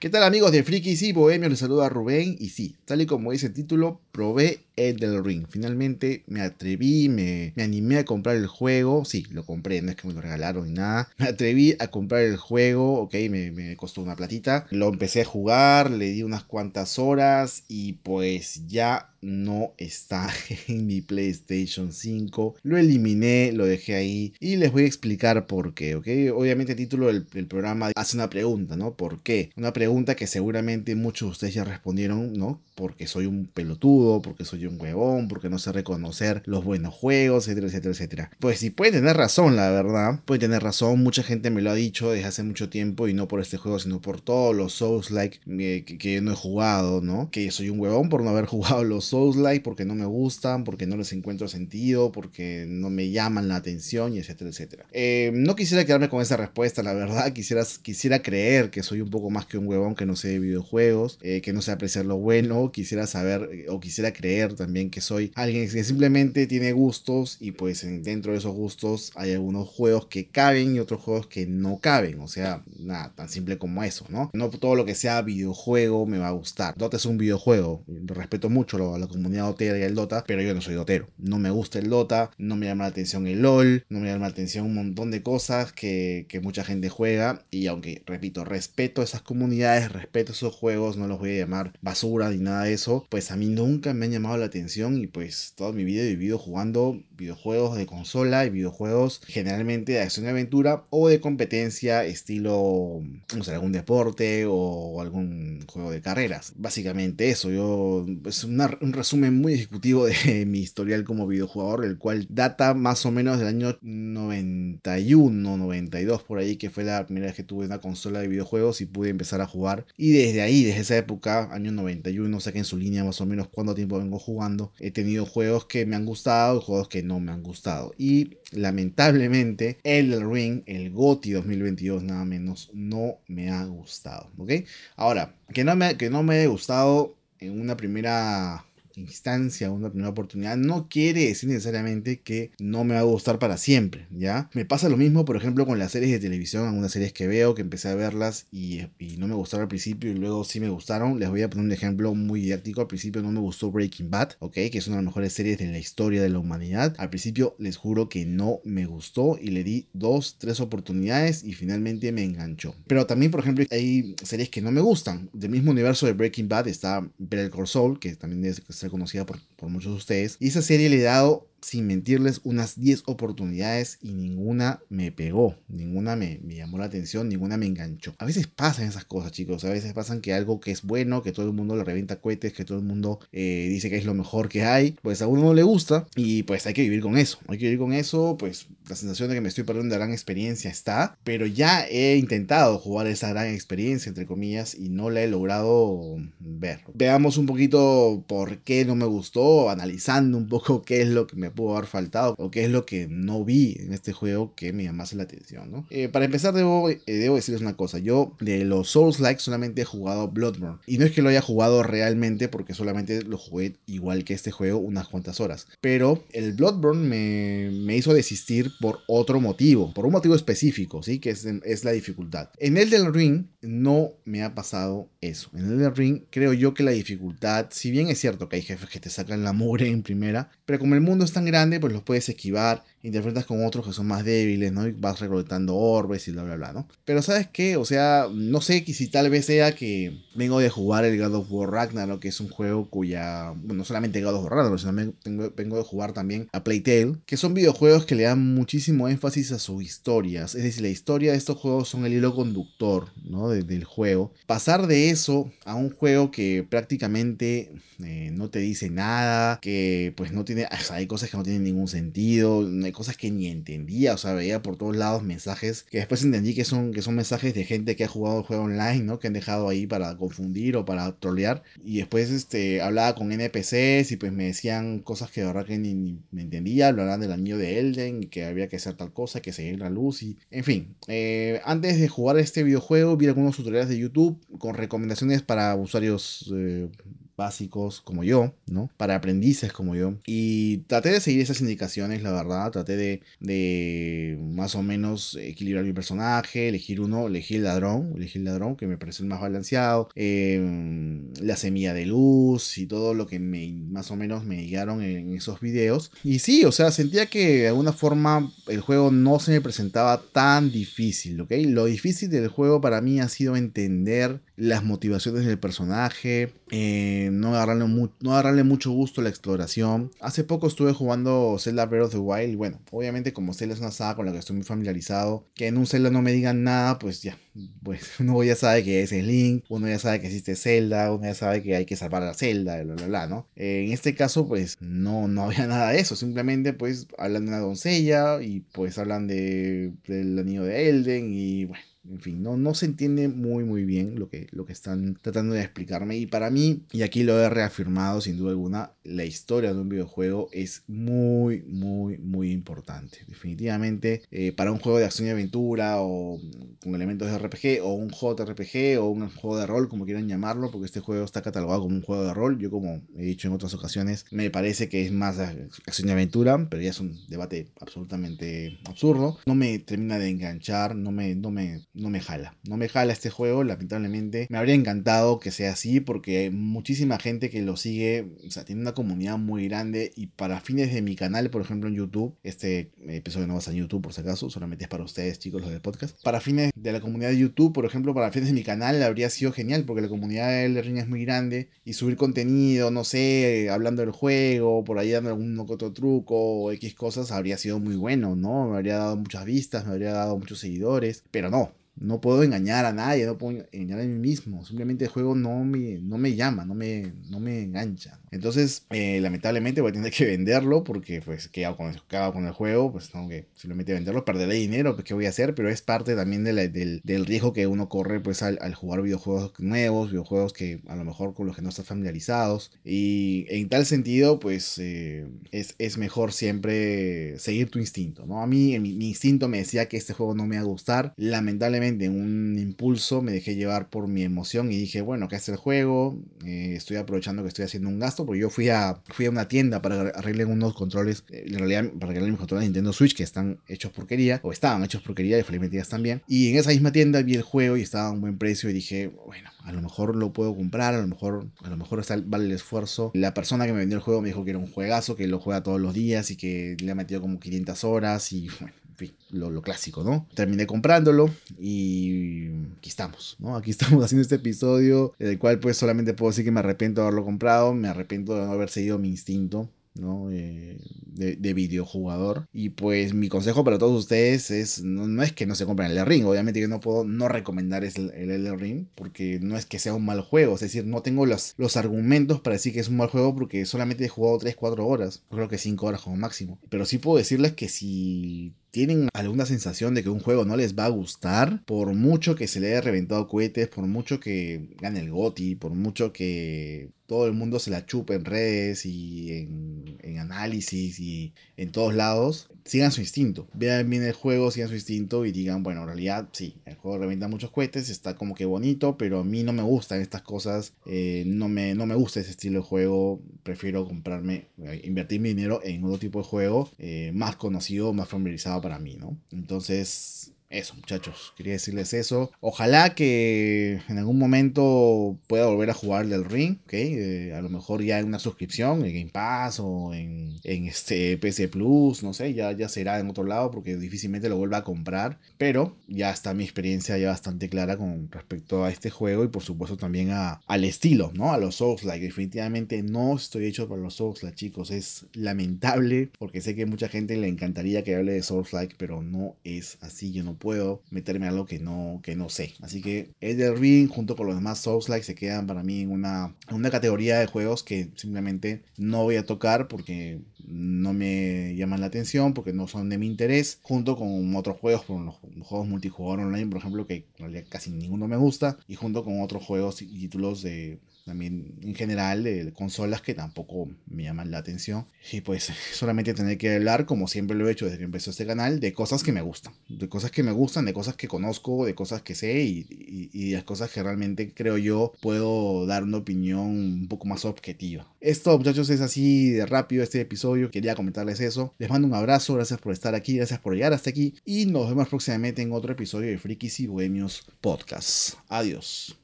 ¿Qué tal amigos de Frikis y Bohemios? Les saluda Rubén y sí, tal y como dice el título, probé Elden Ring. Finalmente me atreví, me, animé a comprar el juego. Sí, lo compré, no es que me lo regalaron ni nada. Me atreví a comprar el juego, ok, me, me costó una platita. Lo empecé a jugar, le di unas cuantas horas y pues ya no está en mi PlayStation 5. Lo eliminé, lo dejé ahí y les voy a explicar por qué, ¿ok? Obviamente el título del, del, programa hace una pregunta, ¿no? ¿Por qué? Una pregunta que seguramente muchos de ustedes ya respondieron, ¿no? Porque soy un pelotudo, porque soy un huevón, porque no sé reconocer los buenos juegos, etcétera, etcétera, etcétera. Pues sí, pueden tener razón, la verdad. Pueden tener razón, mucha gente me lo ha dicho desde hace mucho tiempo y no por este juego, sino por todos los Souls-like que, que no he jugado, ¿no? Que soy un huevón por no haber jugado los Souls-like, porque no me gustan, porque no les encuentro sentido, porque no me llaman la atención y etcétera, etcétera. Eh, no quisiera quedarme con esa respuesta, la verdad. Quisiera, quisiera creer que soy un poco más que un huevón que no sé de videojuegos, eh, que no sé apreciar lo bueno. Quisiera saber eh, o quisiera creer también que soy alguien que simplemente tiene gustos y pues dentro de esos gustos hay algunos juegos que caben y otros juegos que no caben. O sea, nada, tan simple como eso, ¿no? No todo lo que sea videojuego me va a gustar. Dota es un videojuego. Respeto mucho a la comunidad dotera y el Dota, pero yo no soy dotero. No me gusta el Dota, no me llama la atención el LOL, no me llama la atención un montón de cosas que, que mucha gente juega. Y aunque, repito, respeto esas comunidades, respeto esos juegos, no los voy a llamar basura ni nada de eso, pues a mí nunca me han llamado la atención y pues toda mi vida he vivido jugando videojuegos de consola y videojuegos generalmente de acción y aventura o de competencia estilo, no sé, algún deporte o algún juego de carreras. Básicamente eso, yo es una, un resumen muy ejecutivo de mi historial como videojugador, el cual data más o menos del año 91, 92 por ahí, que fue la primera vez que tuve una consola de videojuegos y pude empezar a jugar. Y desde ahí, desde esa época, año 91, sé que en su línea más o menos tiempo vengo jugando, he tenido juegos que me han gustado, juegos que no me han gustado. Y lamentablemente, el Ring, el GOTI 2022 nada menos, no me ha gustado. ¿Ok? Ahora, que no me, que no me haya gustado en una primera instancia, una primera oportunidad, no quiere decir necesariamente que no me va a gustar para siempre, ¿ya? Me pasa lo mismo, por ejemplo, con las series de televisión, algunas series que veo, que empecé a verlas y, no me gustaron al principio y luego sí me gustaron. Les voy a poner un ejemplo muy didáctico. Al principio no me gustó Breaking Bad, ¿ok? Que es una de las mejores series de la historia de la humanidad. Al principio les juro que no me gustó y le di dos, tres oportunidades y finalmente me enganchó. Pero también, por ejemplo, hay series que no me gustan. Del mismo universo de Breaking Bad está Better Call Saul, que también es conocida por, por, muchos de ustedes. Y esa serie le he dado sin mentirles, unas 10 oportunidades y ninguna me pegó, ninguna me, me, llamó la atención, ninguna me enganchó. A veces pasan esas cosas, chicos, a veces pasan que algo que es bueno, que todo el mundo le revienta cohetes, que todo el mundo eh, dice que es lo mejor que hay, pues a uno no le gusta y pues hay que vivir con eso, hay que vivir con eso, pues la sensación de que me estoy perdiendo una gran experiencia está, pero ya he intentado jugar esa gran experiencia, entre comillas, y no la he logrado ver. Veamos un poquito por qué no me gustó, analizando un poco qué es lo que me pudo haber faltado o qué es lo que no vi en este juego que me llamase la atención, ¿no? Eh, para empezar, debo, eh, debo decirles una cosa. Yo de los Souls-like solamente he jugado Bloodborne. Y no es que lo haya jugado realmente porque solamente lo jugué igual que este juego unas cuantas horas. Pero el Bloodborne me, me hizo desistir por otro motivo, por un motivo específico, ¿sí? Que es, es la dificultad. En el del Ring no me ha pasado eso. En el del Ring creo yo que la dificultad, si bien es cierto que hay jefes que te sacan la mugre en primera, pero como el mundo es tan grande, pues los puedes esquivar, interpretas con otros que son más débiles, ¿no? Y vas recolectando orbes y bla, bla, bla, ¿no? Pero ¿sabes qué? O sea, no sé si tal vez sea que vengo de jugar el God of War Ragnarok, que es un juego cuya, bueno, no solamente God of War Ragnarok, sino tengo, vengo de jugar también a Playtale, que son videojuegos que le dan muchísimo énfasis a sus historias. Es decir, la historia de estos juegos son el hilo conductor, ¿no? De, del juego. Pasar de eso a un juego que prácticamente eh, no te dice nada, que pues no tiene, hay cosas que no tienen ningún sentido, hay cosas que ni entendía, o sea, veía por todos lados mensajes que después entendí que son, que son mensajes de gente que ha jugado el juego online, ¿no? Que han dejado ahí para confundir o para trolear. Y después este, hablaba con NPCs y pues me decían cosas que de verdad que ni, me entendía, hablaban del anillo de Elden que había que hacer tal cosa, que seguir la luz y... En fin, eh, antes de jugar este videojuego vi algunos tutoriales de YouTube con recomendaciones para usuarios... Eh, básicos como yo, ¿no? Para aprendices como yo. Y traté de seguir esas indicaciones, la verdad. Traté de, de más o menos equilibrar mi personaje, elegir uno, elegí el ladrón, elegí el ladrón que me parece el más balanceado. Em, la semilla de luz y todo lo que me, más o menos me guiaron en esos videos. Y sí, o sea, sentía que de alguna forma el juego no se me presentaba tan difícil, ¿ok? Lo difícil del juego para mí ha sido entender las motivaciones del personaje, eh, no, agarrarle no mucho gusto a la exploración. Hace poco estuve jugando Zelda Breath of the Wild, bueno, obviamente como Zelda es una saga con la que estoy muy familiarizado, que en un Zelda no me digan nada, pues ya, pues uno ya sabe que es el Link, uno ya sabe que existe Zelda, uno ya sabe que hay que salvar a Zelda, bla, bla, bla, ¿no? Eh, en este caso, pues no, no había nada de eso, simplemente pues hablan de una doncella y pues hablan de, del anillo de Elden y bueno en fin, no, no se entiende muy muy bien lo que, lo que están tratando de explicarme. Y para mí, y aquí lo he reafirmado sin duda alguna, la historia de un videojuego es muy, muy, muy importante. Definitivamente, eh, para un juego de acción y aventura o con elementos de RPG o un JRPG o un juego de rol, como quieran llamarlo, porque este juego está catalogado como un juego de rol. Yo, como he dicho en otras ocasiones, me parece que es más acción y aventura, pero ya es un debate absolutamente absurdo. No me termina de enganchar, no me, no me no me jala. No me jala este juego, lamentablemente. Me habría encantado que sea así porque hay muchísima gente que lo sigue. O sea, tiene una comunidad muy grande y para fines de mi canal, por ejemplo en YouTube, este episodio no va a ser en YouTube por si acaso, solamente es para ustedes chicos los del podcast. Para fines de la comunidad de YouTube, por ejemplo, para fines de mi canal habría sido genial porque la comunidad de Ring es muy grande y subir contenido, no sé, hablando del juego, por ahí dando algún otro truco o X cosas, habría sido muy bueno, ¿no? Me habría dado muchas vistas, me habría dado muchos seguidores, pero no, no puedo engañar a nadie, no puedo engañar a mí mismo. Simplemente el juego no me, no me llama, no me, no me engancha. Entonces, eh, lamentablemente voy a tener que venderlo porque, pues, ¿qué hago con, con el juego? Pues tengo que simplemente venderlo, perderé dinero, pues, ¿qué voy a hacer? Pero es parte también del, del, riesgo que uno corre, pues, al, jugar videojuegos nuevos, videojuegos que a lo mejor con los que no están familiarizados. Y en tal sentido, pues, eh, es, es, mejor siempre seguir tu instinto, ¿no? A mí, mi, mi instinto me decía que este juego no me va a gustar. Lamentablemente, en un impulso me dejé llevar por mi emoción y dije, bueno, acá es el juego, eh, estoy aprovechando que estoy haciendo un gasto, porque yo fui a, fui a una tienda para arreglar unos controles, eh, en realidad para arreglar mis controles de Nintendo Switch que están hechos porquería, o estaban hechos porquería, y felizmente ya están bien. Y en esa misma tienda vi el juego y estaba a un buen precio y dije, bueno, a lo mejor lo puedo comprar, a lo mejor, a lo mejor está, vale el esfuerzo. La persona que me vendió el juego me dijo que era un juegazo, que lo juega todos los días y que le ha metido como 500 horas y bueno, lo, clásico, ¿no? Terminé comprándolo y aquí estamos, ¿no? Aquí estamos haciendo este episodio, del cual pues solamente puedo decir que me arrepiento de haberlo comprado, me arrepiento de no haber seguido mi instinto, ¿no? Eh, de, de, videojugador. Y pues mi consejo para todos ustedes es, no, es que no se compren el Ring, obviamente yo no puedo no recomendar el, el Ring, porque no es que sea un mal juego, es decir, no tengo los, los argumentos para decir que es un mal juego porque solamente he jugado 3-4 horas, creo que 5 horas como máximo. Pero sí puedo decirles que si tienen alguna sensación de que un juego no les va a gustar, por mucho que se le haya reventado cohetes, por mucho que gane el GOTI, por mucho que todo el mundo se la chupe en redes y en, en análisis y en todos lados, sigan su instinto. Vean bien el juego, sigan su instinto y digan, bueno, en realidad sí, el juego revienta muchos cohetes, está como que bonito, pero a mí no me gustan estas cosas, eh, no, me, no me gusta ese estilo de juego, prefiero comprarme, eh, invertir mi dinero en otro tipo de juego eh, más conocido, más familiarizado para mí, ¿no? Entonces, eso, muchachos, quería decirles eso. Ojalá que en algún momento pueda volver a jugar del Ring, ¿ok? Eh, a lo mejor ya en una suscripción, en Game Pass o en, en este PC Plus, no sé, ya, ya será en otro lado porque difícilmente lo vuelva a comprar. Pero ya está mi experiencia ya bastante clara con respecto a este juego y por supuesto también a, al estilo, ¿no? A los Souls-like. Definitivamente no estoy hecho para los Souls-like, chicos. Es lamentable porque sé que mucha gente le encantaría que hable de Souls-like, pero no es así. Yo no puedo meterme a algo que no, que no sé. Así que Elden Ring junto con los demás Souls-like se quedan para mí en una, una categoría de juegos que simplemente no voy a tocar porque no me llaman la atención, porque no son de mi interés, junto con otros juegos, como los, juegos multijugador online, por ejemplo, que en realidad casi ninguno me gusta, y junto con otros juegos y títulos de también en general de consolas que tampoco me llaman la atención. Y pues solamente tener que hablar, como siempre lo he hecho desde que empezó este canal, de cosas que me gustan. De cosas que me gustan, de cosas que conozco, de cosas que sé y, y, y de cosas que realmente creo yo puedo dar una opinión un poco más objetiva. Esto muchachos es así de rápido este episodio. Quería comentarles eso. Les mando un abrazo, gracias por estar aquí, gracias por llegar hasta aquí y nos vemos próximamente en otro episodio de Frikis y Bohemios Podcast. Adiós.